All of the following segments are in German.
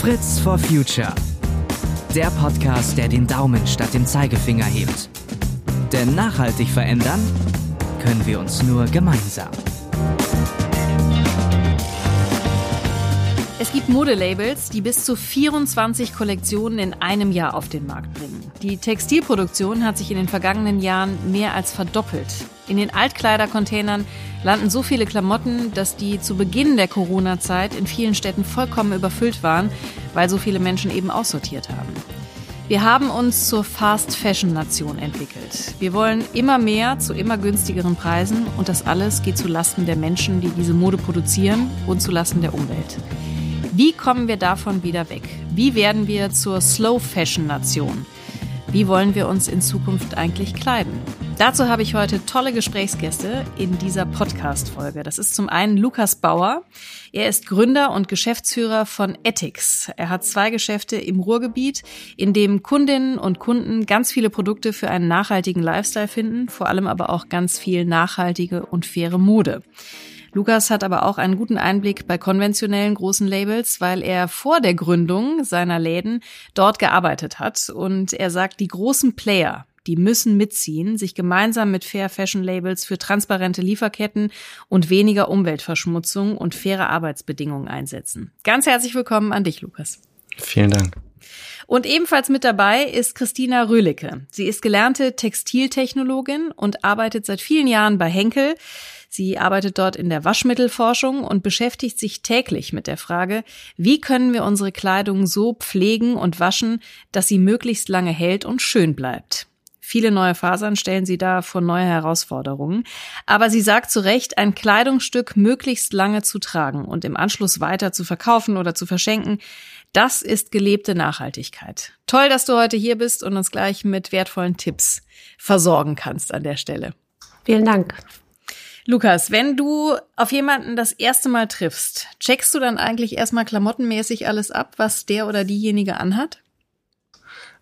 Fritz for Future. Der Podcast, der den Daumen statt dem Zeigefinger hebt. Denn nachhaltig verändern können wir uns nur gemeinsam. Es gibt Modelabels, die bis zu 24 Kollektionen in einem Jahr auf den Markt bringen. Die Textilproduktion hat sich in den vergangenen Jahren mehr als verdoppelt. In den Altkleidercontainern landen so viele Klamotten, dass die zu Beginn der Corona-Zeit in vielen Städten vollkommen überfüllt waren, weil so viele Menschen eben aussortiert haben. Wir haben uns zur Fast Fashion Nation entwickelt. Wir wollen immer mehr zu immer günstigeren Preisen und das alles geht zu Lasten der Menschen, die diese Mode produzieren und zu Lasten der Umwelt. Wie kommen wir davon wieder weg? Wie werden wir zur Slow Fashion Nation? Wie wollen wir uns in Zukunft eigentlich kleiden? Dazu habe ich heute tolle Gesprächsgäste in dieser Podcast-Folge. Das ist zum einen Lukas Bauer. Er ist Gründer und Geschäftsführer von Ethics. Er hat zwei Geschäfte im Ruhrgebiet, in dem Kundinnen und Kunden ganz viele Produkte für einen nachhaltigen Lifestyle finden, vor allem aber auch ganz viel nachhaltige und faire Mode. Lukas hat aber auch einen guten Einblick bei konventionellen großen Labels, weil er vor der Gründung seiner Läden dort gearbeitet hat. Und er sagt, die großen Player, die müssen mitziehen, sich gemeinsam mit Fair Fashion Labels für transparente Lieferketten und weniger Umweltverschmutzung und faire Arbeitsbedingungen einsetzen. Ganz herzlich willkommen an dich, Lukas. Vielen Dank. Und ebenfalls mit dabei ist Christina Röhlicke. Sie ist gelernte Textiltechnologin und arbeitet seit vielen Jahren bei Henkel. Sie arbeitet dort in der Waschmittelforschung und beschäftigt sich täglich mit der Frage, wie können wir unsere Kleidung so pflegen und waschen, dass sie möglichst lange hält und schön bleibt. Viele neue Fasern stellen sie da vor neue Herausforderungen. Aber sie sagt zu Recht, ein Kleidungsstück möglichst lange zu tragen und im Anschluss weiter zu verkaufen oder zu verschenken, das ist gelebte Nachhaltigkeit. Toll, dass du heute hier bist und uns gleich mit wertvollen Tipps versorgen kannst an der Stelle. Vielen Dank. Lukas, wenn du auf jemanden das erste Mal triffst, checkst du dann eigentlich erstmal klamottenmäßig alles ab, was der oder diejenige anhat?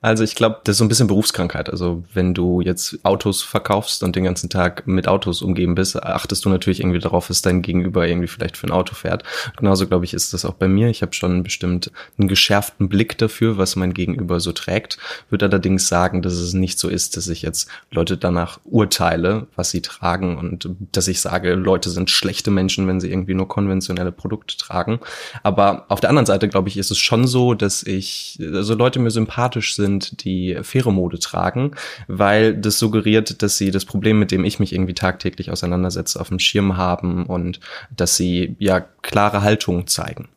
Also ich glaube, das ist so ein bisschen Berufskrankheit. Also wenn du jetzt Autos verkaufst und den ganzen Tag mit Autos umgeben bist, achtest du natürlich irgendwie darauf, dass dein Gegenüber irgendwie vielleicht für ein Auto fährt. Genauso glaube ich ist das auch bei mir. Ich habe schon bestimmt einen geschärften Blick dafür, was mein Gegenüber so trägt. Würde allerdings sagen, dass es nicht so ist, dass ich jetzt Leute danach urteile, was sie tragen und dass ich sage, Leute sind schlechte Menschen, wenn sie irgendwie nur konventionelle Produkte tragen. Aber auf der anderen Seite glaube ich, ist es schon so, dass ich, also Leute mir sympathisch sind sind, die faire Mode tragen, weil das suggeriert, dass sie das Problem, mit dem ich mich irgendwie tagtäglich auseinandersetze, auf dem Schirm haben und dass sie ja klare Haltung zeigen.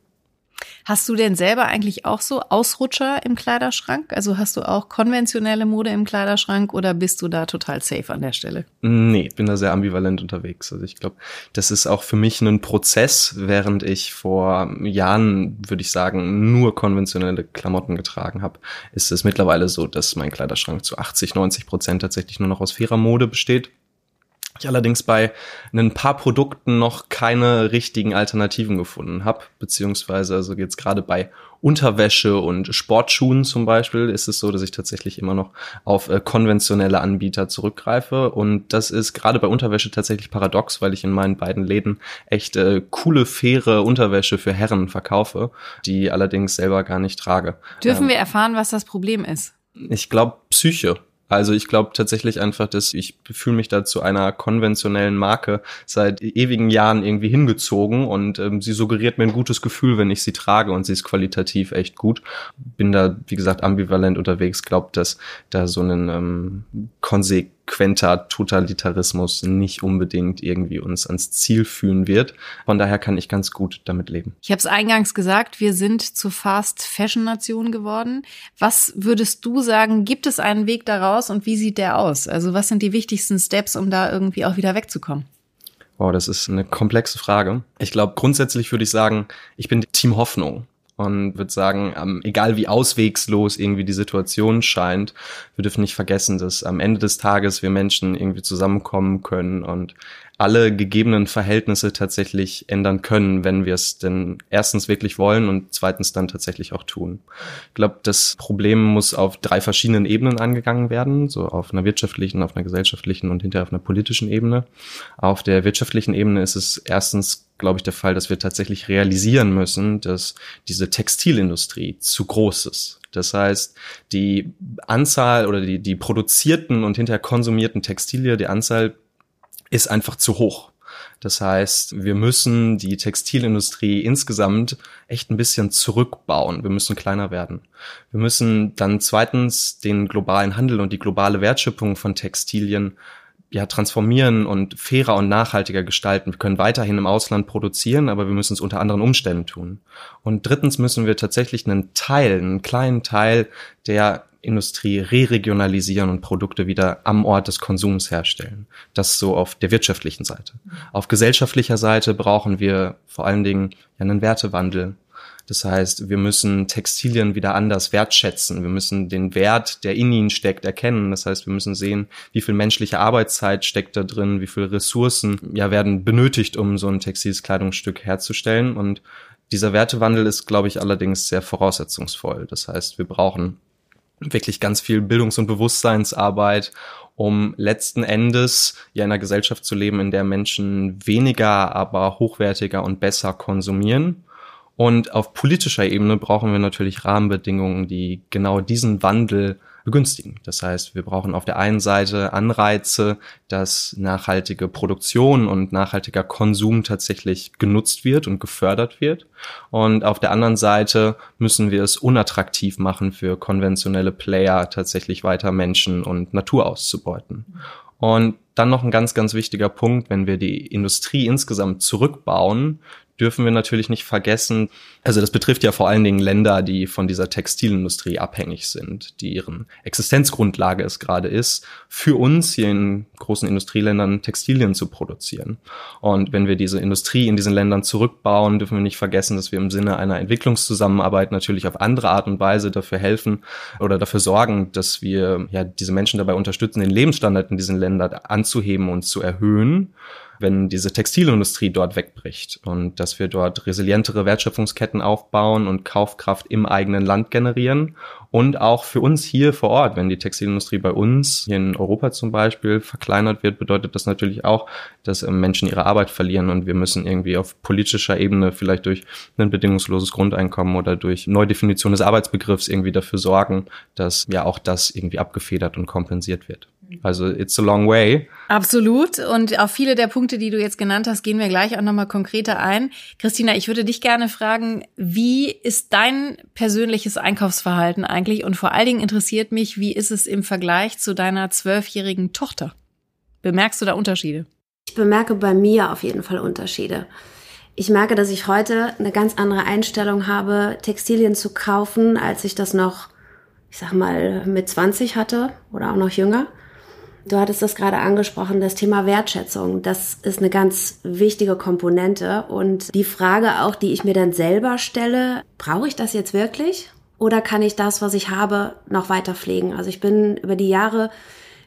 Hast du denn selber eigentlich auch so Ausrutscher im Kleiderschrank? Also hast du auch konventionelle Mode im Kleiderschrank oder bist du da total safe an der Stelle? Nee, bin da sehr ambivalent unterwegs. Also ich glaube, das ist auch für mich ein Prozess, während ich vor Jahren, würde ich sagen, nur konventionelle Klamotten getragen habe, ist es mittlerweile so, dass mein Kleiderschrank zu 80, 90 Prozent tatsächlich nur noch aus fairer Mode besteht ich allerdings bei ein paar Produkten noch keine richtigen Alternativen gefunden habe, beziehungsweise also jetzt gerade bei Unterwäsche und Sportschuhen zum Beispiel ist es so, dass ich tatsächlich immer noch auf äh, konventionelle Anbieter zurückgreife und das ist gerade bei Unterwäsche tatsächlich paradox, weil ich in meinen beiden Läden echt äh, coole, faire Unterwäsche für Herren verkaufe, die allerdings selber gar nicht trage. Dürfen ähm, wir erfahren, was das Problem ist? Ich glaube Psyche. Also ich glaube tatsächlich einfach, dass ich fühle mich da zu einer konventionellen Marke seit ewigen Jahren irgendwie hingezogen und ähm, sie suggeriert mir ein gutes Gefühl, wenn ich sie trage und sie ist qualitativ echt gut. Bin da, wie gesagt, ambivalent unterwegs, glaubt, dass da so ein ähm, konsequent konsequenter Totalitarismus nicht unbedingt irgendwie uns ans Ziel führen wird. Von daher kann ich ganz gut damit leben. Ich habe es eingangs gesagt, wir sind zur Fast Fashion Nation geworden. Was würdest du sagen, gibt es einen Weg daraus und wie sieht der aus? Also was sind die wichtigsten Steps, um da irgendwie auch wieder wegzukommen? Wow, das ist eine komplexe Frage. Ich glaube, grundsätzlich würde ich sagen, ich bin Team Hoffnung und würde sagen, ähm, egal wie auswegslos irgendwie die Situation scheint, wir dürfen nicht vergessen, dass am Ende des Tages wir Menschen irgendwie zusammenkommen können und alle gegebenen Verhältnisse tatsächlich ändern können, wenn wir es denn erstens wirklich wollen und zweitens dann tatsächlich auch tun. Ich glaube, das Problem muss auf drei verschiedenen Ebenen angegangen werden, so auf einer wirtschaftlichen, auf einer gesellschaftlichen und hinterher auf einer politischen Ebene. Auf der wirtschaftlichen Ebene ist es erstens glaube ich, der Fall, dass wir tatsächlich realisieren müssen, dass diese Textilindustrie zu groß ist. Das heißt, die Anzahl oder die, die produzierten und hinterher konsumierten Textilien, die Anzahl ist einfach zu hoch. Das heißt, wir müssen die Textilindustrie insgesamt echt ein bisschen zurückbauen. Wir müssen kleiner werden. Wir müssen dann zweitens den globalen Handel und die globale Wertschöpfung von Textilien ja, transformieren und fairer und nachhaltiger gestalten. Wir können weiterhin im Ausland produzieren, aber wir müssen es unter anderen Umständen tun. Und drittens müssen wir tatsächlich einen Teil, einen kleinen Teil der Industrie re-regionalisieren und Produkte wieder am Ort des Konsums herstellen. Das so auf der wirtschaftlichen Seite. Auf gesellschaftlicher Seite brauchen wir vor allen Dingen einen Wertewandel. Das heißt, wir müssen Textilien wieder anders wertschätzen. Wir müssen den Wert, der in ihnen steckt, erkennen. Das heißt, wir müssen sehen, wie viel menschliche Arbeitszeit steckt da drin, wie viele Ressourcen ja werden benötigt, um so ein textiles Kleidungsstück herzustellen. Und dieser Wertewandel ist, glaube ich, allerdings sehr voraussetzungsvoll. Das heißt, wir brauchen wirklich ganz viel Bildungs- und Bewusstseinsarbeit, um letzten Endes ja in einer Gesellschaft zu leben, in der Menschen weniger, aber hochwertiger und besser konsumieren. Und auf politischer Ebene brauchen wir natürlich Rahmenbedingungen, die genau diesen Wandel begünstigen. Das heißt, wir brauchen auf der einen Seite Anreize, dass nachhaltige Produktion und nachhaltiger Konsum tatsächlich genutzt wird und gefördert wird. Und auf der anderen Seite müssen wir es unattraktiv machen für konventionelle Player, tatsächlich weiter Menschen und Natur auszubeuten. Und dann noch ein ganz, ganz wichtiger Punkt, wenn wir die Industrie insgesamt zurückbauen, dürfen wir natürlich nicht vergessen, also das betrifft ja vor allen Dingen Länder, die von dieser Textilindustrie abhängig sind, die ihren Existenzgrundlage es gerade ist, für uns hier in großen Industrieländern Textilien zu produzieren. Und wenn wir diese Industrie in diesen Ländern zurückbauen, dürfen wir nicht vergessen, dass wir im Sinne einer Entwicklungszusammenarbeit natürlich auf andere Art und Weise dafür helfen oder dafür sorgen, dass wir ja diese Menschen dabei unterstützen, den Lebensstandard in diesen Ländern anzuheben und zu erhöhen wenn diese Textilindustrie dort wegbricht und dass wir dort resilientere Wertschöpfungsketten aufbauen und Kaufkraft im eigenen Land generieren und auch für uns hier vor Ort, wenn die Textilindustrie bei uns hier in Europa zum Beispiel verkleinert wird, bedeutet das natürlich auch, dass ähm, Menschen ihre Arbeit verlieren und wir müssen irgendwie auf politischer Ebene vielleicht durch ein bedingungsloses Grundeinkommen oder durch Neudefinition des Arbeitsbegriffs irgendwie dafür sorgen, dass ja auch das irgendwie abgefedert und kompensiert wird. Also it's a long way. Absolut. Und auf viele der Punkte, die du jetzt genannt hast, gehen wir gleich auch nochmal konkreter ein. Christina, ich würde dich gerne fragen, wie ist dein persönliches Einkaufsverhalten eigentlich? Und vor allen Dingen interessiert mich, wie ist es im Vergleich zu deiner zwölfjährigen Tochter? Bemerkst du da Unterschiede? Ich bemerke bei mir auf jeden Fall Unterschiede. Ich merke, dass ich heute eine ganz andere Einstellung habe, Textilien zu kaufen, als ich das noch, ich sag mal, mit 20 hatte oder auch noch jünger. Du hattest das gerade angesprochen, das Thema Wertschätzung. Das ist eine ganz wichtige Komponente. Und die Frage auch, die ich mir dann selber stelle, brauche ich das jetzt wirklich? Oder kann ich das, was ich habe, noch weiter pflegen? Also ich bin über die Jahre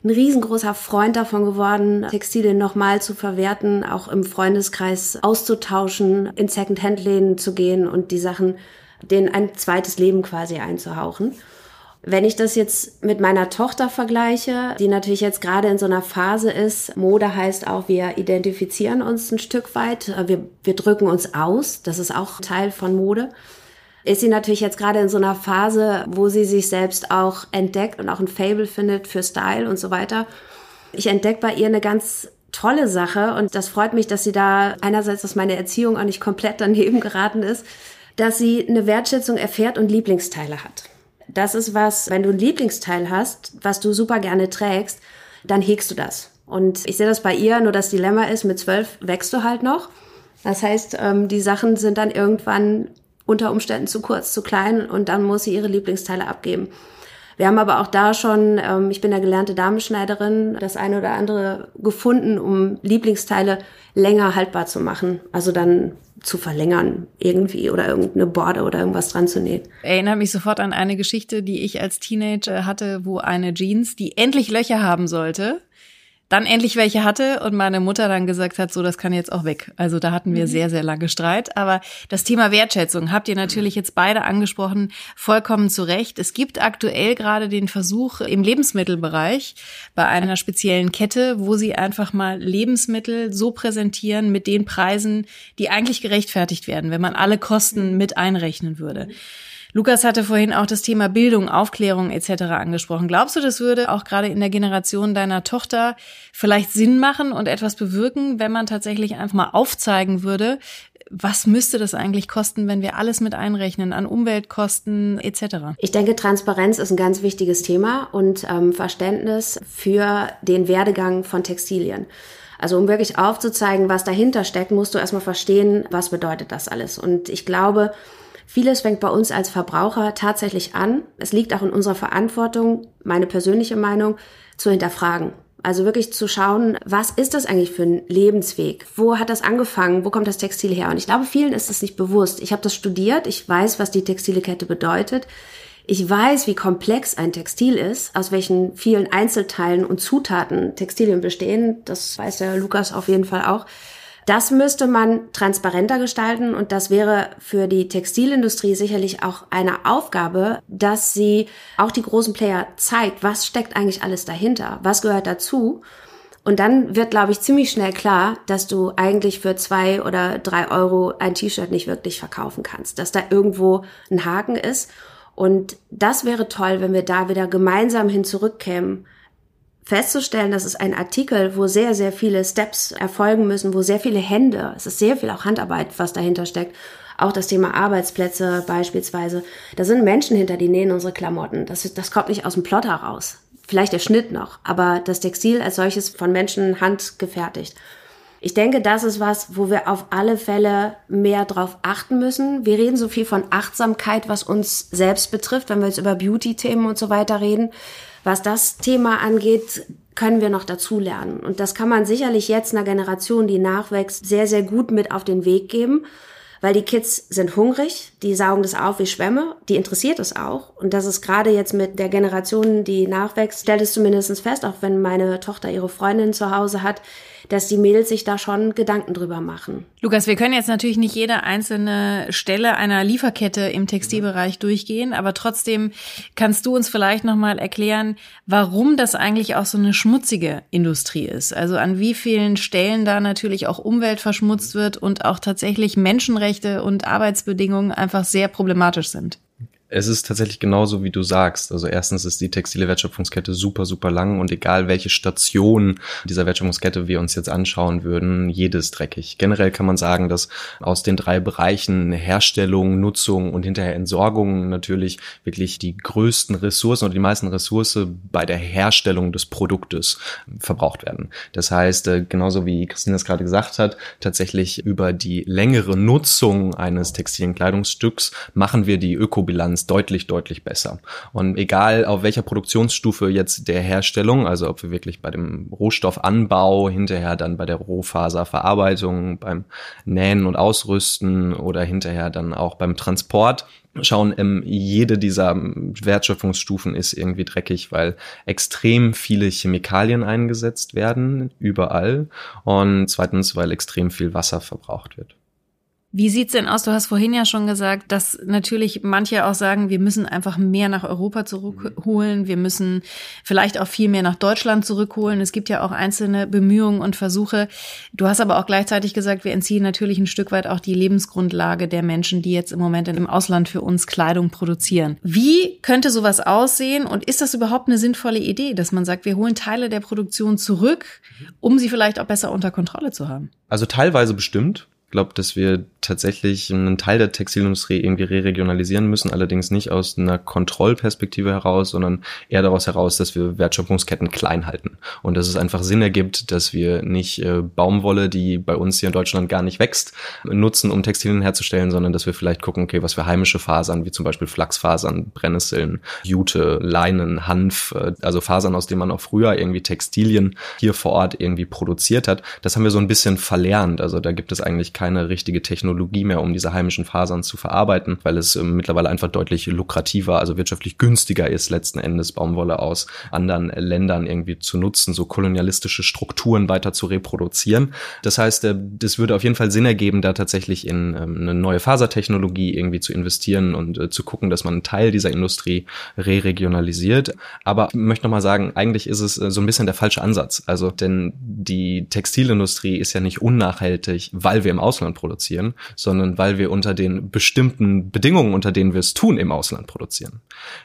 ein riesengroßer Freund davon geworden, Textilien nochmal zu verwerten, auch im Freundeskreis auszutauschen, in Second-Hand-Läden zu gehen und die Sachen denen ein zweites Leben quasi einzuhauchen. Wenn ich das jetzt mit meiner Tochter vergleiche, die natürlich jetzt gerade in so einer Phase ist, Mode heißt auch, wir identifizieren uns ein Stück weit, wir, wir drücken uns aus, das ist auch Teil von Mode, ist sie natürlich jetzt gerade in so einer Phase, wo sie sich selbst auch entdeckt und auch ein Fable findet für Style und so weiter. Ich entdecke bei ihr eine ganz tolle Sache und das freut mich, dass sie da einerseits, dass meine Erziehung auch nicht komplett daneben geraten ist, dass sie eine Wertschätzung erfährt und Lieblingsteile hat. Das ist was, wenn du ein Lieblingsteil hast, was du super gerne trägst, dann hegst du das. Und ich sehe das bei ihr, nur das Dilemma ist, mit zwölf wächst du halt noch. Das heißt, ähm, die Sachen sind dann irgendwann unter Umständen zu kurz, zu klein und dann muss sie ihre Lieblingsteile abgeben. Wir haben aber auch da schon, ähm, ich bin ja gelernte Damenschneiderin, das eine oder andere gefunden, um Lieblingsteile länger haltbar zu machen. Also dann zu verlängern irgendwie oder irgendeine Borde oder irgendwas dran zu nähen. Erinnere mich sofort an eine Geschichte, die ich als Teenager hatte, wo eine Jeans, die endlich Löcher haben sollte, dann endlich welche hatte und meine Mutter dann gesagt hat, so, das kann jetzt auch weg. Also da hatten wir mhm. sehr, sehr lange Streit. Aber das Thema Wertschätzung habt ihr natürlich jetzt beide angesprochen, vollkommen zu Recht. Es gibt aktuell gerade den Versuch im Lebensmittelbereich bei einer speziellen Kette, wo sie einfach mal Lebensmittel so präsentieren mit den Preisen, die eigentlich gerechtfertigt werden, wenn man alle Kosten mit einrechnen würde. Lukas hatte vorhin auch das Thema Bildung, Aufklärung etc. angesprochen. Glaubst du, das würde auch gerade in der Generation deiner Tochter vielleicht Sinn machen und etwas bewirken, wenn man tatsächlich einfach mal aufzeigen würde, was müsste das eigentlich kosten, wenn wir alles mit einrechnen an Umweltkosten etc.? Ich denke, Transparenz ist ein ganz wichtiges Thema und ähm, Verständnis für den Werdegang von Textilien. Also um wirklich aufzuzeigen, was dahinter steckt, musst du erstmal verstehen, was bedeutet das alles. Und ich glaube, Vieles fängt bei uns als Verbraucher tatsächlich an. Es liegt auch in unserer Verantwortung, meine persönliche Meinung, zu hinterfragen. Also wirklich zu schauen, was ist das eigentlich für ein Lebensweg? Wo hat das angefangen? Wo kommt das Textil her? Und ich glaube, vielen ist es nicht bewusst. Ich habe das studiert, ich weiß, was die textile Kette bedeutet. Ich weiß, wie komplex ein Textil ist, aus welchen vielen Einzelteilen und Zutaten Textilien bestehen. Das weiß der Lukas auf jeden Fall auch. Das müsste man transparenter gestalten und das wäre für die Textilindustrie sicherlich auch eine Aufgabe, dass sie auch die großen Player zeigt, was steckt eigentlich alles dahinter, was gehört dazu. Und dann wird, glaube ich, ziemlich schnell klar, dass du eigentlich für zwei oder drei Euro ein T-Shirt nicht wirklich verkaufen kannst, dass da irgendwo ein Haken ist. Und das wäre toll, wenn wir da wieder gemeinsam hin zurückkämen festzustellen, dass es ein Artikel, wo sehr, sehr viele Steps erfolgen müssen, wo sehr viele Hände, es ist sehr viel auch Handarbeit, was dahinter steckt. Auch das Thema Arbeitsplätze beispielsweise. Da sind Menschen hinter, die nähen unsere Klamotten. Das, das kommt nicht aus dem Plotter raus. Vielleicht der Schnitt noch, aber das Textil als solches von Menschen handgefertigt. Ich denke, das ist was, wo wir auf alle Fälle mehr drauf achten müssen. Wir reden so viel von Achtsamkeit, was uns selbst betrifft, wenn wir jetzt über Beauty-Themen und so weiter reden. Was das Thema angeht, können wir noch dazulernen. Und das kann man sicherlich jetzt einer Generation, die nachwächst, sehr, sehr gut mit auf den Weg geben. Weil die Kids sind hungrig, die saugen das auf wie Schwämme, die interessiert es auch. Und das ist gerade jetzt mit der Generation, die nachwächst, stellt es zumindest fest, auch wenn meine Tochter ihre Freundin zu Hause hat, dass die Mädels sich da schon Gedanken drüber machen. Lukas, wir können jetzt natürlich nicht jede einzelne Stelle einer Lieferkette im Textilbereich durchgehen, aber trotzdem kannst du uns vielleicht nochmal erklären, warum das eigentlich auch so eine schmutzige Industrie ist. Also an wie vielen Stellen da natürlich auch Umwelt verschmutzt wird und auch tatsächlich Menschenrechte und Arbeitsbedingungen einfach sehr problematisch sind. Es ist tatsächlich genauso, wie du sagst. Also erstens ist die textile Wertschöpfungskette super, super lang und egal welche Station dieser Wertschöpfungskette wir uns jetzt anschauen würden, jedes dreckig. Generell kann man sagen, dass aus den drei Bereichen Herstellung, Nutzung und hinterher Entsorgung natürlich wirklich die größten Ressourcen oder die meisten Ressourcen bei der Herstellung des Produktes verbraucht werden. Das heißt, äh, genauso wie Christine es gerade gesagt hat, tatsächlich über die längere Nutzung eines textilen Kleidungsstücks machen wir die Ökobilanz deutlich, deutlich besser. Und egal auf welcher Produktionsstufe jetzt der Herstellung, also ob wir wirklich bei dem Rohstoffanbau, hinterher dann bei der Rohfaserverarbeitung, beim Nähen und Ausrüsten oder hinterher dann auch beim Transport, schauen, ähm, jede dieser Wertschöpfungsstufen ist irgendwie dreckig, weil extrem viele Chemikalien eingesetzt werden, überall. Und zweitens, weil extrem viel Wasser verbraucht wird. Wie sieht's denn aus? Du hast vorhin ja schon gesagt, dass natürlich manche auch sagen, wir müssen einfach mehr nach Europa zurückholen. Wir müssen vielleicht auch viel mehr nach Deutschland zurückholen. Es gibt ja auch einzelne Bemühungen und Versuche. Du hast aber auch gleichzeitig gesagt, wir entziehen natürlich ein Stück weit auch die Lebensgrundlage der Menschen, die jetzt im Moment im Ausland für uns Kleidung produzieren. Wie könnte sowas aussehen? Und ist das überhaupt eine sinnvolle Idee, dass man sagt, wir holen Teile der Produktion zurück, um sie vielleicht auch besser unter Kontrolle zu haben? Also teilweise bestimmt glaube, dass wir tatsächlich einen Teil der Textilindustrie irgendwie re-regionalisieren müssen, allerdings nicht aus einer Kontrollperspektive heraus, sondern eher daraus heraus, dass wir Wertschöpfungsketten klein halten und dass es einfach Sinn ergibt, dass wir nicht äh, Baumwolle, die bei uns hier in Deutschland gar nicht wächst, nutzen, um Textilien herzustellen, sondern dass wir vielleicht gucken, okay, was für heimische Fasern, wie zum Beispiel Flachsfasern, Brennnesseln, Jute, Leinen, Hanf, äh, also Fasern, aus denen man auch früher irgendwie Textilien hier vor Ort irgendwie produziert hat, das haben wir so ein bisschen verlernt. Also da gibt es eigentlich keine richtige Technologie Technologie mehr, um diese heimischen Fasern zu verarbeiten, weil es äh, mittlerweile einfach deutlich lukrativer, also wirtschaftlich günstiger ist, letzten Endes Baumwolle aus anderen Ländern irgendwie zu nutzen, so kolonialistische Strukturen weiter zu reproduzieren. Das heißt, äh, das würde auf jeden Fall Sinn ergeben, da tatsächlich in ähm, eine neue Fasertechnologie irgendwie zu investieren und äh, zu gucken, dass man einen Teil dieser Industrie re-regionalisiert. Aber ich möchte nochmal sagen, eigentlich ist es äh, so ein bisschen der falsche Ansatz. Also, denn die Textilindustrie ist ja nicht unnachhaltig, weil wir im Ausland produzieren, sondern weil wir unter den bestimmten Bedingungen, unter denen wir es tun, im Ausland produzieren.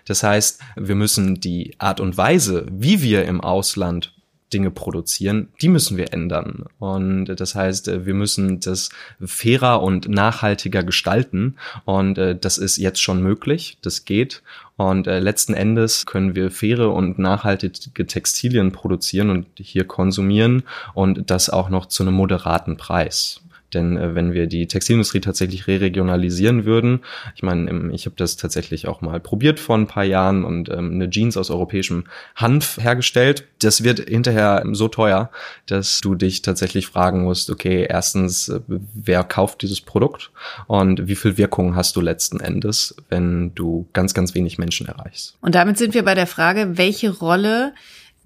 Das heißt, wir müssen die Art und Weise, wie wir im Ausland Dinge produzieren, die müssen wir ändern. Und das heißt, wir müssen das fairer und nachhaltiger gestalten. Und äh, das ist jetzt schon möglich. Das geht. Und äh, letzten Endes können wir faire und nachhaltige Textilien produzieren und hier konsumieren und das auch noch zu einem moderaten Preis. Denn äh, wenn wir die Textilindustrie tatsächlich re-regionalisieren würden, ich meine, ich habe das tatsächlich auch mal probiert vor ein paar Jahren und ähm, eine Jeans aus europäischem Hanf hergestellt, das wird hinterher so teuer, dass du dich tatsächlich fragen musst, okay, erstens, äh, wer kauft dieses Produkt und wie viel Wirkung hast du letzten Endes, wenn du ganz, ganz wenig Menschen erreichst. Und damit sind wir bei der Frage, welche Rolle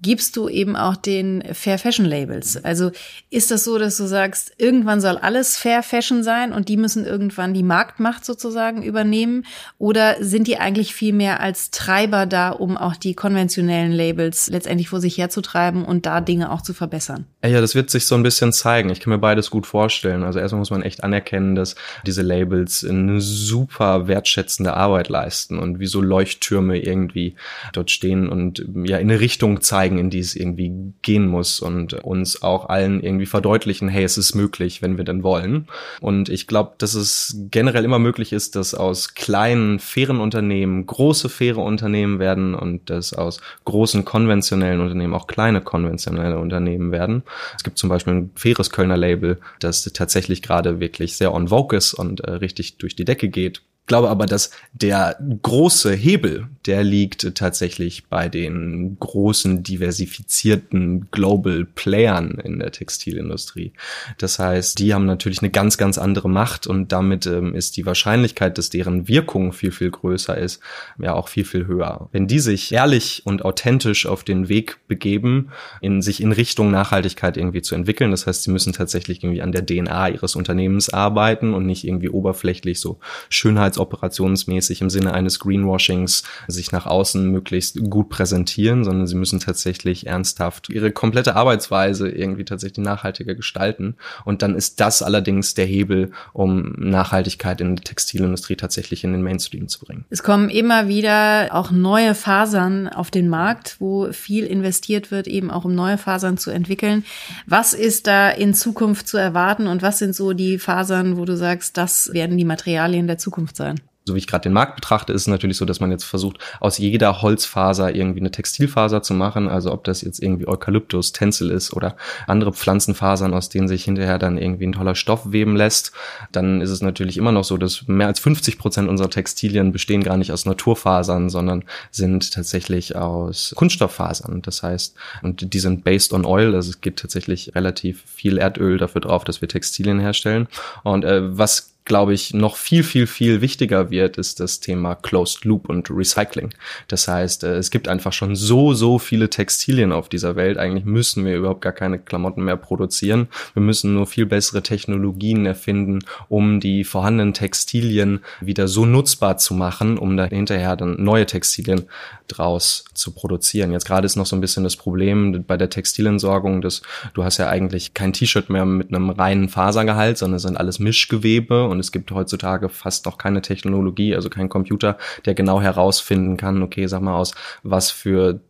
gibst du eben auch den Fair Fashion Labels. Also ist das so, dass du sagst, irgendwann soll alles Fair Fashion sein und die müssen irgendwann die Marktmacht sozusagen übernehmen? Oder sind die eigentlich viel mehr als Treiber da, um auch die konventionellen Labels letztendlich vor sich herzutreiben und da Dinge auch zu verbessern? Ja, das wird sich so ein bisschen zeigen. Ich kann mir beides gut vorstellen. Also erstmal muss man echt anerkennen, dass diese Labels eine super wertschätzende Arbeit leisten und wie so Leuchttürme irgendwie dort stehen und ja in eine Richtung zeigen, zeigen, in die es irgendwie gehen muss und uns auch allen irgendwie verdeutlichen, hey, es ist möglich, wenn wir denn wollen. Und ich glaube, dass es generell immer möglich ist, dass aus kleinen, fairen Unternehmen große, faire Unternehmen werden und dass aus großen, konventionellen Unternehmen auch kleine, konventionelle Unternehmen werden. Es gibt zum Beispiel ein faires Kölner Label, das tatsächlich gerade wirklich sehr on vogue ist und äh, richtig durch die Decke geht glaube aber, dass der große Hebel, der liegt tatsächlich bei den großen diversifizierten Global Playern in der Textilindustrie. Das heißt, die haben natürlich eine ganz, ganz andere Macht und damit ähm, ist die Wahrscheinlichkeit, dass deren Wirkung viel, viel größer ist, ja auch viel, viel höher. Wenn die sich ehrlich und authentisch auf den Weg begeben, in sich in Richtung Nachhaltigkeit irgendwie zu entwickeln, das heißt, sie müssen tatsächlich irgendwie an der DNA ihres Unternehmens arbeiten und nicht irgendwie oberflächlich so Schönheit operationsmäßig im Sinne eines Greenwashings sich nach außen möglichst gut präsentieren, sondern sie müssen tatsächlich ernsthaft ihre komplette Arbeitsweise irgendwie tatsächlich nachhaltiger gestalten. Und dann ist das allerdings der Hebel, um Nachhaltigkeit in der Textilindustrie tatsächlich in den Mainstream zu bringen. Es kommen immer wieder auch neue Fasern auf den Markt, wo viel investiert wird, eben auch um neue Fasern zu entwickeln. Was ist da in Zukunft zu erwarten und was sind so die Fasern, wo du sagst, das werden die Materialien der Zukunft sein? So wie ich gerade den Markt betrachte, ist es natürlich so, dass man jetzt versucht, aus jeder Holzfaser irgendwie eine Textilfaser zu machen. Also ob das jetzt irgendwie Eukalyptus, Tencel ist oder andere Pflanzenfasern, aus denen sich hinterher dann irgendwie ein toller Stoff weben lässt, dann ist es natürlich immer noch so, dass mehr als 50 Prozent unserer Textilien bestehen gar nicht aus Naturfasern, sondern sind tatsächlich aus Kunststofffasern. Das heißt, und die sind based on oil, also es gibt tatsächlich relativ viel Erdöl dafür drauf, dass wir Textilien herstellen. Und äh, was glaube ich, noch viel, viel, viel wichtiger wird, ist das Thema Closed Loop und Recycling. Das heißt, äh, es gibt einfach schon so, so viele Textilien auf dieser Welt. Eigentlich müssen wir überhaupt gar keine Klamotten mehr produzieren. Wir müssen nur viel bessere Technologien erfinden, um die vorhandenen Textilien wieder so nutzbar zu machen, um da hinterher dann neue Textilien draus zu produzieren. Jetzt gerade ist noch so ein bisschen das Problem bei der Textilentsorgung, dass du hast ja eigentlich kein T-Shirt mehr mit einem reinen Fasergehalt, sondern es sind alles Mischgewebe und es gibt heutzutage fast noch keine Technologie, also kein Computer, der genau herausfinden kann, okay, sag mal aus, was für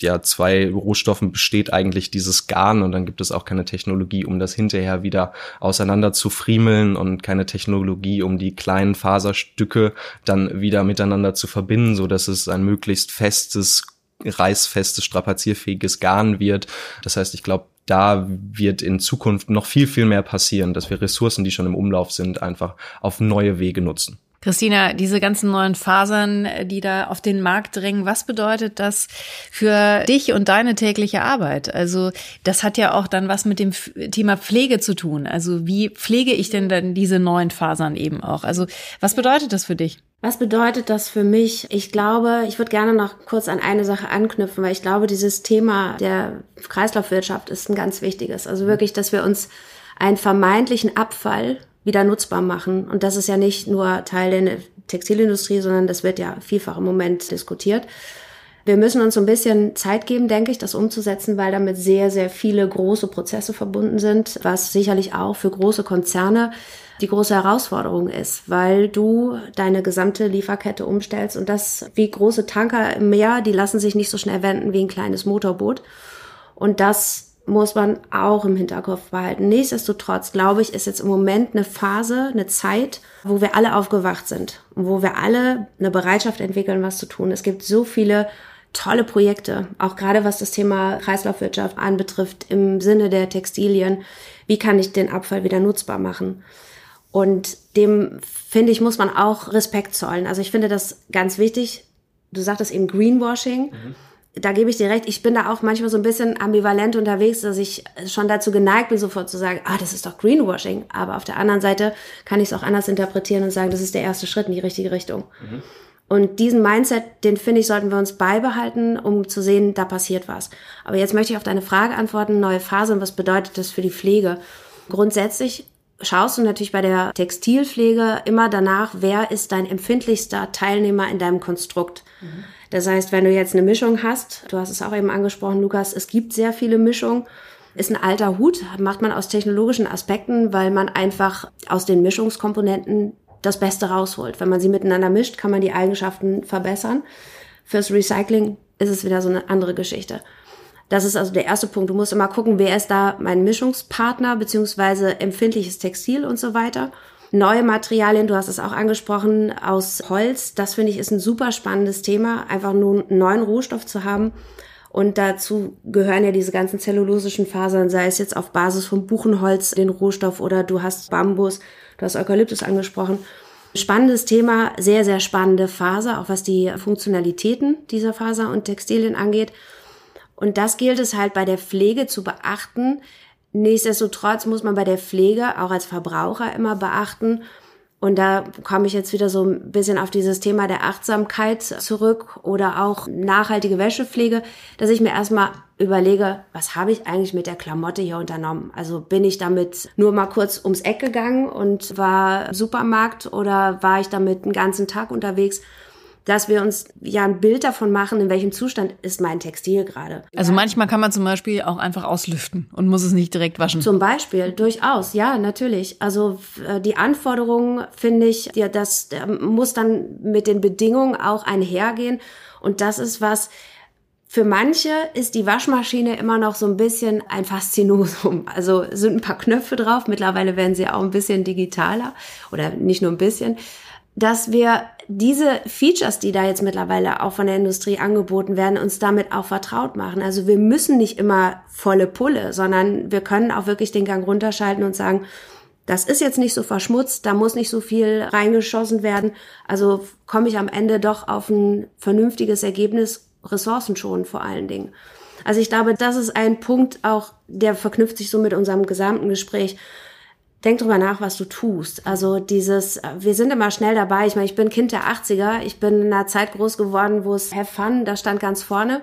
ja, zwei Rohstoffen besteht eigentlich dieses Garn und dann gibt es auch keine Technologie, um das hinterher wieder auseinander zu friemeln und keine Technologie, um die kleinen Faserstücke dann wieder miteinander zu verbinden, so dass es ein möglichst festes, reißfestes, strapazierfähiges Garn wird. Das heißt, ich glaube, da wird in Zukunft noch viel, viel mehr passieren, dass wir Ressourcen, die schon im Umlauf sind, einfach auf neue Wege nutzen. Christina, diese ganzen neuen Fasern, die da auf den Markt drängen, was bedeutet das für dich und deine tägliche Arbeit? Also das hat ja auch dann was mit dem Thema Pflege zu tun. Also wie pflege ich denn dann diese neuen Fasern eben auch? Also was bedeutet das für dich? Was bedeutet das für mich? Ich glaube, ich würde gerne noch kurz an eine Sache anknüpfen, weil ich glaube, dieses Thema der Kreislaufwirtschaft ist ein ganz wichtiges. Also wirklich, dass wir uns einen vermeintlichen Abfall wieder nutzbar machen. Und das ist ja nicht nur Teil der Textilindustrie, sondern das wird ja vielfach im Moment diskutiert. Wir müssen uns so ein bisschen Zeit geben, denke ich, das umzusetzen, weil damit sehr, sehr viele große Prozesse verbunden sind, was sicherlich auch für große Konzerne die große Herausforderung ist, weil du deine gesamte Lieferkette umstellst und das wie große Tanker im Meer, die lassen sich nicht so schnell wenden wie ein kleines Motorboot. Und das muss man auch im Hinterkopf behalten. Nichtsdestotrotz, glaube ich, ist jetzt im Moment eine Phase, eine Zeit, wo wir alle aufgewacht sind wo wir alle eine Bereitschaft entwickeln, was zu tun. Es gibt so viele tolle Projekte, auch gerade was das Thema Kreislaufwirtschaft anbetrifft, im Sinne der Textilien. Wie kann ich den Abfall wieder nutzbar machen? Und dem, finde ich, muss man auch Respekt zollen. Also ich finde das ganz wichtig. Du sagtest eben Greenwashing. Mhm. Da gebe ich dir recht. Ich bin da auch manchmal so ein bisschen ambivalent unterwegs, dass ich schon dazu geneigt bin, sofort zu sagen, ah, das ist doch Greenwashing. Aber auf der anderen Seite kann ich es auch anders interpretieren und sagen, das ist der erste Schritt in die richtige Richtung. Mhm. Und diesen Mindset, den finde ich, sollten wir uns beibehalten, um zu sehen, da passiert was. Aber jetzt möchte ich auf deine Frage antworten, neue Phase und was bedeutet das für die Pflege? Grundsätzlich schaust du natürlich bei der Textilpflege immer danach, wer ist dein empfindlichster Teilnehmer in deinem Konstrukt. Mhm. Das heißt, wenn du jetzt eine Mischung hast, du hast es auch eben angesprochen, Lukas, es gibt sehr viele Mischungen. Ist ein alter Hut, macht man aus technologischen Aspekten, weil man einfach aus den Mischungskomponenten das Beste rausholt. Wenn man sie miteinander mischt, kann man die Eigenschaften verbessern. Fürs Recycling ist es wieder so eine andere Geschichte. Das ist also der erste Punkt. Du musst immer gucken, wer ist da mein Mischungspartner beziehungsweise empfindliches Textil und so weiter. Neue Materialien, du hast es auch angesprochen, aus Holz. Das finde ich ist ein super spannendes Thema, einfach nur einen neuen Rohstoff zu haben. Und dazu gehören ja diese ganzen zellulosischen Fasern, sei es jetzt auf Basis von Buchenholz, den Rohstoff, oder du hast Bambus, du hast Eukalyptus angesprochen. Spannendes Thema, sehr, sehr spannende Faser, auch was die Funktionalitäten dieser Faser und Textilien angeht. Und das gilt es halt bei der Pflege zu beachten. Nichtsdestotrotz muss man bei der Pflege auch als Verbraucher immer beachten. Und da komme ich jetzt wieder so ein bisschen auf dieses Thema der Achtsamkeit zurück oder auch nachhaltige Wäschepflege, dass ich mir erstmal überlege, was habe ich eigentlich mit der Klamotte hier unternommen? Also bin ich damit nur mal kurz ums Eck gegangen und war Supermarkt oder war ich damit einen ganzen Tag unterwegs? Dass wir uns ja ein Bild davon machen, in welchem Zustand ist mein Textil gerade. Also manchmal kann man zum Beispiel auch einfach auslüften und muss es nicht direkt waschen. Zum Beispiel, durchaus, ja, natürlich. Also äh, die Anforderungen, finde ich, ja, das muss dann mit den Bedingungen auch einhergehen. Und das ist was, für manche ist die Waschmaschine immer noch so ein bisschen ein Faszinosum. Also sind ein paar Knöpfe drauf. Mittlerweile werden sie auch ein bisschen digitaler oder nicht nur ein bisschen dass wir diese Features, die da jetzt mittlerweile auch von der Industrie angeboten werden, uns damit auch vertraut machen. Also wir müssen nicht immer volle Pulle, sondern wir können auch wirklich den Gang runterschalten und sagen, das ist jetzt nicht so verschmutzt, da muss nicht so viel reingeschossen werden. Also komme ich am Ende doch auf ein vernünftiges Ergebnis, Ressourcen schon vor allen Dingen. Also ich glaube, das ist ein Punkt auch, der verknüpft sich so mit unserem gesamten Gespräch denk drüber nach, was du tust. Also dieses, wir sind immer schnell dabei. Ich meine, ich bin Kind der 80er. Ich bin in einer Zeit groß geworden, wo es Have Fun, da stand ganz vorne.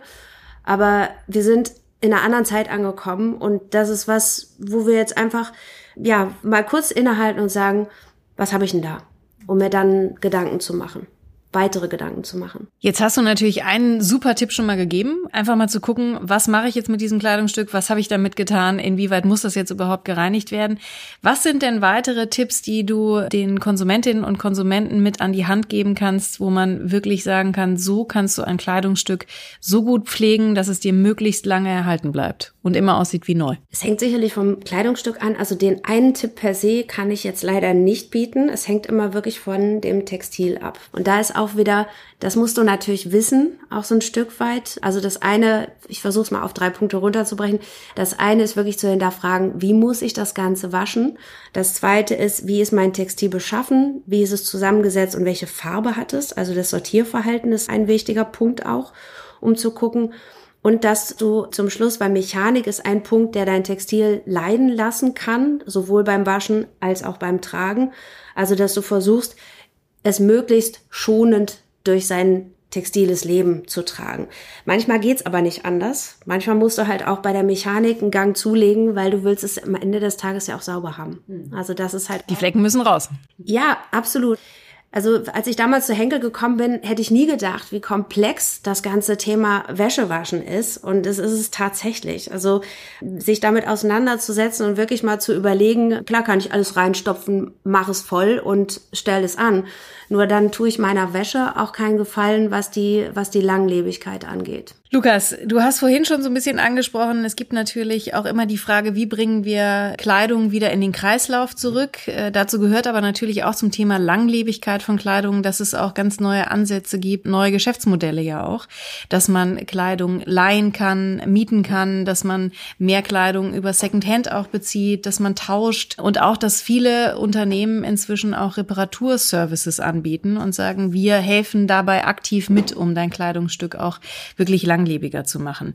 Aber wir sind in einer anderen Zeit angekommen und das ist was, wo wir jetzt einfach, ja, mal kurz innehalten und sagen, was habe ich denn da? Um mir dann Gedanken zu machen weitere Gedanken zu machen. Jetzt hast du natürlich einen super Tipp schon mal gegeben, einfach mal zu gucken, was mache ich jetzt mit diesem Kleidungsstück, was habe ich damit getan, inwieweit muss das jetzt überhaupt gereinigt werden. Was sind denn weitere Tipps, die du den Konsumentinnen und Konsumenten mit an die Hand geben kannst, wo man wirklich sagen kann, so kannst du ein Kleidungsstück so gut pflegen, dass es dir möglichst lange erhalten bleibt und immer aussieht wie neu? Es hängt sicherlich vom Kleidungsstück an. Also den einen Tipp per se kann ich jetzt leider nicht bieten. Es hängt immer wirklich von dem Textil ab. Und da ist auch wieder, das musst du natürlich wissen, auch so ein Stück weit. Also das eine, ich versuche es mal auf drei Punkte runterzubrechen. Das eine ist wirklich zu hinterfragen, wie muss ich das Ganze waschen? Das zweite ist, wie ist mein Textil beschaffen? Wie ist es zusammengesetzt und welche Farbe hat es? Also das Sortierverhalten ist ein wichtiger Punkt auch, um zu gucken. Und dass du zum Schluss, weil Mechanik ist ein Punkt, der dein Textil leiden lassen kann, sowohl beim Waschen als auch beim Tragen. Also, dass du versuchst, es möglichst schonend durch sein textiles Leben zu tragen. Manchmal geht's aber nicht anders. Manchmal musst du halt auch bei der Mechanik einen Gang zulegen, weil du willst es am Ende des Tages ja auch sauber haben. Hm. Also das ist halt. Die Flecken müssen raus. Ja, absolut. Also als ich damals zu Henkel gekommen bin, hätte ich nie gedacht, wie komplex das ganze Thema Wäschewaschen ist. Und es ist es tatsächlich. Also sich damit auseinanderzusetzen und wirklich mal zu überlegen, klar kann ich alles reinstopfen, mach es voll und stell es an. Nur dann tue ich meiner Wäsche auch keinen Gefallen, was die, was die Langlebigkeit angeht. Lukas, du hast vorhin schon so ein bisschen angesprochen, es gibt natürlich auch immer die Frage, wie bringen wir Kleidung wieder in den Kreislauf zurück. Äh, dazu gehört aber natürlich auch zum Thema Langlebigkeit von Kleidung, dass es auch ganz neue Ansätze gibt, neue Geschäftsmodelle ja auch, dass man Kleidung leihen kann, mieten kann, dass man mehr Kleidung über Secondhand auch bezieht, dass man tauscht und auch, dass viele Unternehmen inzwischen auch Reparaturservices anbieten und sagen, wir helfen dabei aktiv mit, um dein Kleidungsstück auch wirklich lang langlebiger zu machen.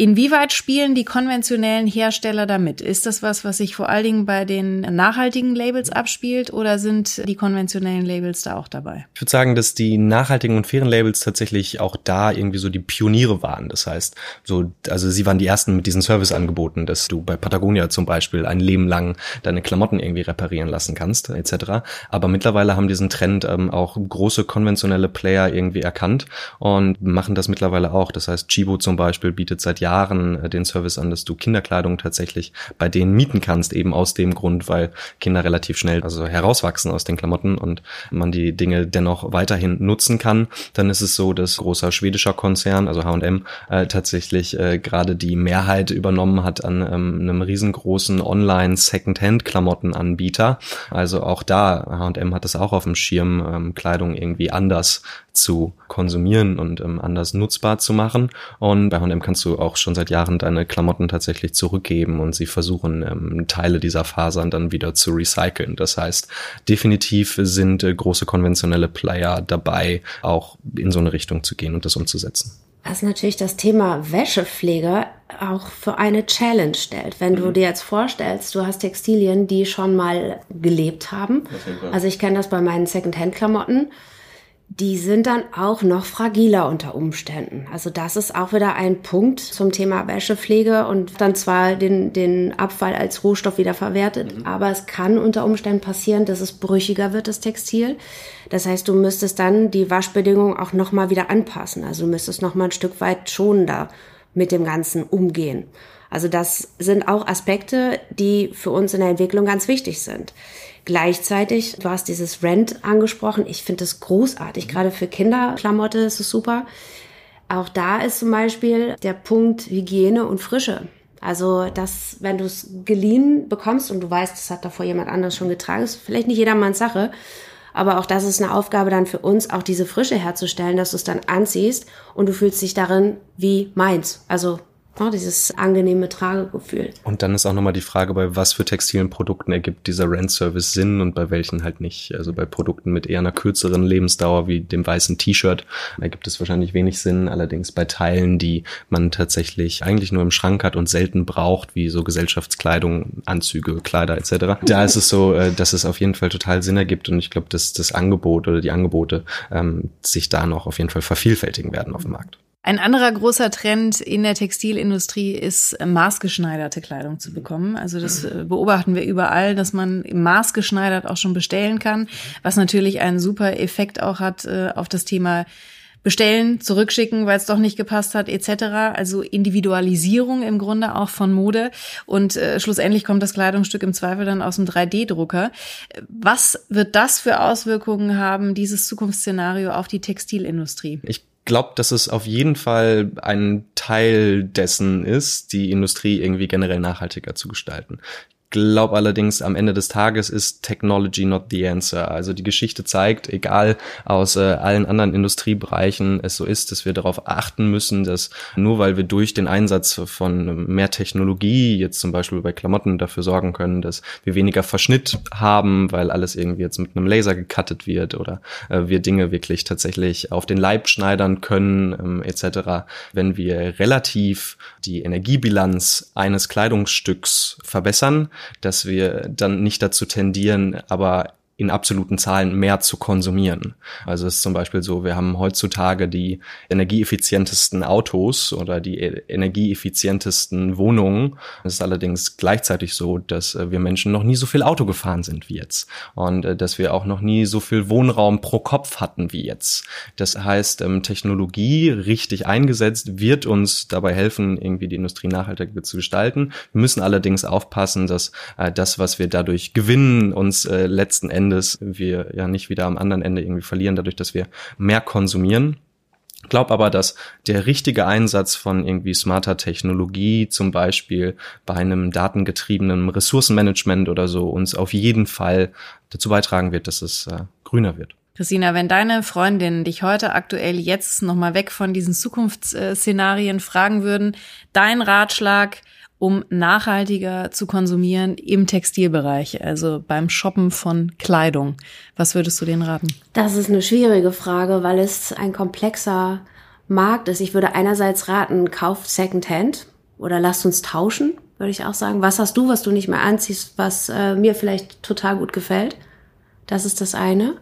Inwieweit spielen die konventionellen Hersteller damit? Ist das was, was sich vor allen Dingen bei den nachhaltigen Labels abspielt oder sind die konventionellen Labels da auch dabei? Ich würde sagen, dass die nachhaltigen und fairen Labels tatsächlich auch da irgendwie so die Pioniere waren. Das heißt, so, also sie waren die ersten mit diesen Serviceangeboten, dass du bei Patagonia zum Beispiel ein Leben lang deine Klamotten irgendwie reparieren lassen kannst, etc. Aber mittlerweile haben diesen Trend ähm, auch große konventionelle Player irgendwie erkannt und machen das mittlerweile auch. Das heißt, Chibo zum Beispiel bietet seit Jahren äh, den Service an, dass du Kinderkleidung tatsächlich bei denen mieten kannst, eben aus dem Grund, weil Kinder relativ schnell also herauswachsen aus den Klamotten und man die Dinge dennoch weiterhin nutzen kann. Dann ist es so, dass großer schwedischer Konzern, also H&M, äh, tatsächlich äh, gerade die Mehrheit übernommen hat an ähm, einem riesengroßen Online Secondhand Klamottenanbieter. Also auch da H&M hat es auch auf dem Schirm, ähm, Kleidung irgendwie anders zu konsumieren und ähm, anders nutzbar zu machen. Und bei H&M kannst du auch schon seit Jahren deine Klamotten tatsächlich zurückgeben und sie versuchen ähm, Teile dieser Fasern dann wieder zu recyceln. Das heißt, definitiv sind äh, große konventionelle Player dabei, auch in so eine Richtung zu gehen und das umzusetzen. Was natürlich das Thema Wäschepflege auch für eine Challenge stellt. Wenn mhm. du dir jetzt vorstellst, du hast Textilien, die schon mal gelebt haben. Also ich kenne das bei meinen Secondhand-Klamotten die sind dann auch noch fragiler unter Umständen. Also das ist auch wieder ein Punkt zum Thema Wäschepflege und dann zwar den, den Abfall als Rohstoff wieder verwertet, mhm. aber es kann unter Umständen passieren, dass es brüchiger wird, das Textil. Das heißt, du müsstest dann die Waschbedingungen auch nochmal wieder anpassen. Also du müsstest nochmal ein Stück weit schonender mit dem Ganzen umgehen. Also das sind auch Aspekte, die für uns in der Entwicklung ganz wichtig sind. Gleichzeitig, du hast dieses Rent angesprochen. Ich finde das großartig. Mhm. Gerade für Kinderklamotte ist es super. Auch da ist zum Beispiel der Punkt Hygiene und Frische. Also, dass, wenn du es geliehen bekommst und du weißt, das hat davor jemand anderes schon getragen, ist vielleicht nicht jedermanns Sache. Aber auch das ist eine Aufgabe dann für uns, auch diese Frische herzustellen, dass du es dann anziehst und du fühlst dich darin wie meins. Also Oh, dieses angenehme Tragegefühl. Und dann ist auch nochmal die Frage, bei was für textilen Produkten ergibt dieser Rent-Service Sinn und bei welchen halt nicht. Also bei Produkten mit eher einer kürzeren Lebensdauer wie dem weißen T-Shirt ergibt es wahrscheinlich wenig Sinn. Allerdings bei Teilen, die man tatsächlich eigentlich nur im Schrank hat und selten braucht, wie so Gesellschaftskleidung, Anzüge, Kleider etc. Da ist es so, äh, dass es auf jeden Fall total Sinn ergibt und ich glaube, dass das Angebot oder die Angebote ähm, sich da noch auf jeden Fall vervielfältigen werden auf dem Markt. Ein anderer großer Trend in der Textilindustrie ist, maßgeschneiderte Kleidung zu bekommen. Also das äh, beobachten wir überall, dass man maßgeschneidert auch schon bestellen kann, was natürlich einen super Effekt auch hat äh, auf das Thema bestellen, zurückschicken, weil es doch nicht gepasst hat, etc. Also Individualisierung im Grunde auch von Mode und äh, schlussendlich kommt das Kleidungsstück im Zweifel dann aus dem 3D-Drucker. Was wird das für Auswirkungen haben, dieses Zukunftsszenario auf die Textilindustrie? Ich glaube, dass es auf jeden Fall ein Teil dessen ist, die Industrie irgendwie generell nachhaltiger zu gestalten glaube allerdings, am Ende des Tages ist Technology not the answer. Also die Geschichte zeigt, egal aus äh, allen anderen Industriebereichen es so ist, dass wir darauf achten müssen, dass nur weil wir durch den Einsatz von mehr Technologie, jetzt zum Beispiel bei Klamotten, dafür sorgen können, dass wir weniger Verschnitt haben, weil alles irgendwie jetzt mit einem Laser gecuttet wird oder äh, wir Dinge wirklich tatsächlich auf den Leib schneidern können, ähm, etc. Wenn wir relativ die Energiebilanz eines Kleidungsstücks verbessern, dass wir dann nicht dazu tendieren, aber in absoluten Zahlen mehr zu konsumieren. Also es ist zum Beispiel so, wir haben heutzutage die energieeffizientesten Autos oder die e-, energieeffizientesten Wohnungen. Es ist allerdings gleichzeitig so, dass äh, wir Menschen noch nie so viel Auto gefahren sind wie jetzt und äh, dass wir auch noch nie so viel Wohnraum pro Kopf hatten wie jetzt. Das heißt, ähm, Technologie richtig eingesetzt wird uns dabei helfen, irgendwie die Industrie nachhaltiger zu gestalten. Wir müssen allerdings aufpassen, dass äh, das, was wir dadurch gewinnen, uns letzten Endes Endes wir ja nicht wieder am anderen Ende irgendwie verlieren, dadurch, dass wir mehr konsumieren. Glaub aber, dass der richtige Einsatz von irgendwie smarter Technologie, zum Beispiel bei einem datengetriebenen Ressourcenmanagement oder so, uns auf jeden Fall dazu beitragen wird, dass es äh, grüner wird. Christina, wenn deine Freundinnen dich heute aktuell jetzt nochmal weg von diesen Zukunftsszenarien fragen würden, dein Ratschlag, um nachhaltiger zu konsumieren im Textilbereich, also beim Shoppen von Kleidung? Was würdest du denen raten? Das ist eine schwierige Frage, weil es ein komplexer Markt ist. Ich würde einerseits raten, kauft Secondhand oder lasst uns tauschen, würde ich auch sagen. Was hast du, was du nicht mehr anziehst, was äh, mir vielleicht total gut gefällt? Das ist das eine.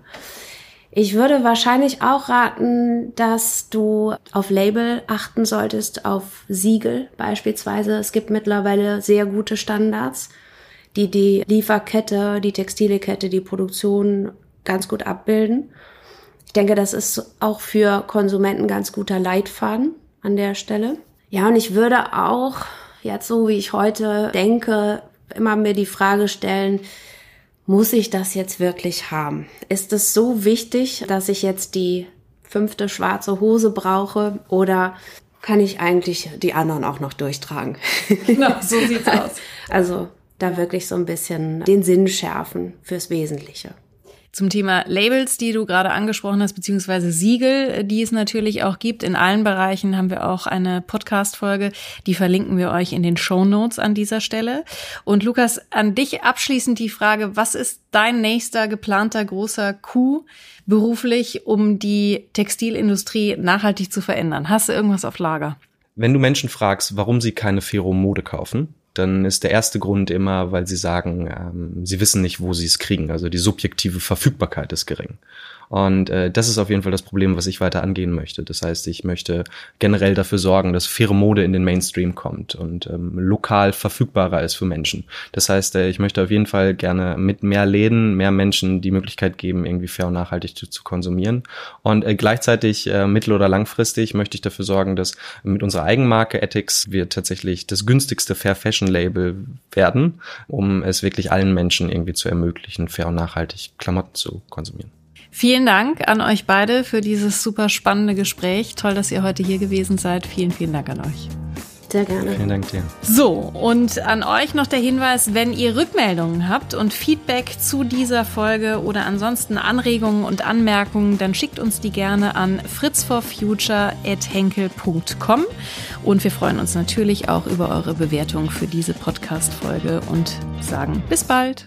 Ich würde wahrscheinlich auch raten, dass du auf Label achten solltest, auf Siegel beispielsweise. Es gibt mittlerweile sehr gute Standards, die die Lieferkette, die textile Kette, die Produktion ganz gut abbilden. Ich denke, das ist auch für Konsumenten ganz guter Leitfaden an der Stelle. Ja, und ich würde auch jetzt so, wie ich heute denke, immer mir die Frage stellen, muss ich das jetzt wirklich haben? Ist es so wichtig, dass ich jetzt die fünfte schwarze Hose brauche oder kann ich eigentlich die anderen auch noch durchtragen? Genau, so sieht's aus. Also da wirklich so ein bisschen den Sinn schärfen fürs Wesentliche. Zum Thema Labels, die du gerade angesprochen hast, beziehungsweise Siegel, die es natürlich auch gibt. In allen Bereichen haben wir auch eine Podcast-Folge, die verlinken wir euch in den Show Notes an dieser Stelle. Und Lukas, an dich abschließend die Frage, was ist dein nächster geplanter großer Coup beruflich, um die Textilindustrie nachhaltig zu verändern? Hast du irgendwas auf Lager? Wenn du Menschen fragst, warum sie keine Feromode kaufen, dann ist der erste Grund immer, weil sie sagen, ähm, sie wissen nicht, wo sie es kriegen. Also die subjektive Verfügbarkeit ist gering. Und äh, das ist auf jeden Fall das Problem, was ich weiter angehen möchte. Das heißt, ich möchte generell dafür sorgen, dass faire Mode in den Mainstream kommt und ähm, lokal verfügbarer ist für Menschen. Das heißt, äh, ich möchte auf jeden Fall gerne mit mehr Läden, mehr Menschen die Möglichkeit geben, irgendwie fair und nachhaltig zu, zu konsumieren. Und äh, gleichzeitig äh, mittel- oder langfristig möchte ich dafür sorgen, dass mit unserer Eigenmarke Ethics wir tatsächlich das günstigste Fair Fashion Label werden, um es wirklich allen Menschen irgendwie zu ermöglichen, fair und nachhaltig Klamotten zu konsumieren. Vielen Dank an euch beide für dieses super spannende Gespräch. Toll, dass ihr heute hier gewesen seid. Vielen, vielen Dank an euch. Sehr gerne. Vielen Dank dir. So, und an euch noch der Hinweis, wenn ihr Rückmeldungen habt und Feedback zu dieser Folge oder ansonsten Anregungen und Anmerkungen, dann schickt uns die gerne an fritzforfuture.henkel.com und wir freuen uns natürlich auch über eure Bewertung für diese Podcast-Folge und sagen bis bald.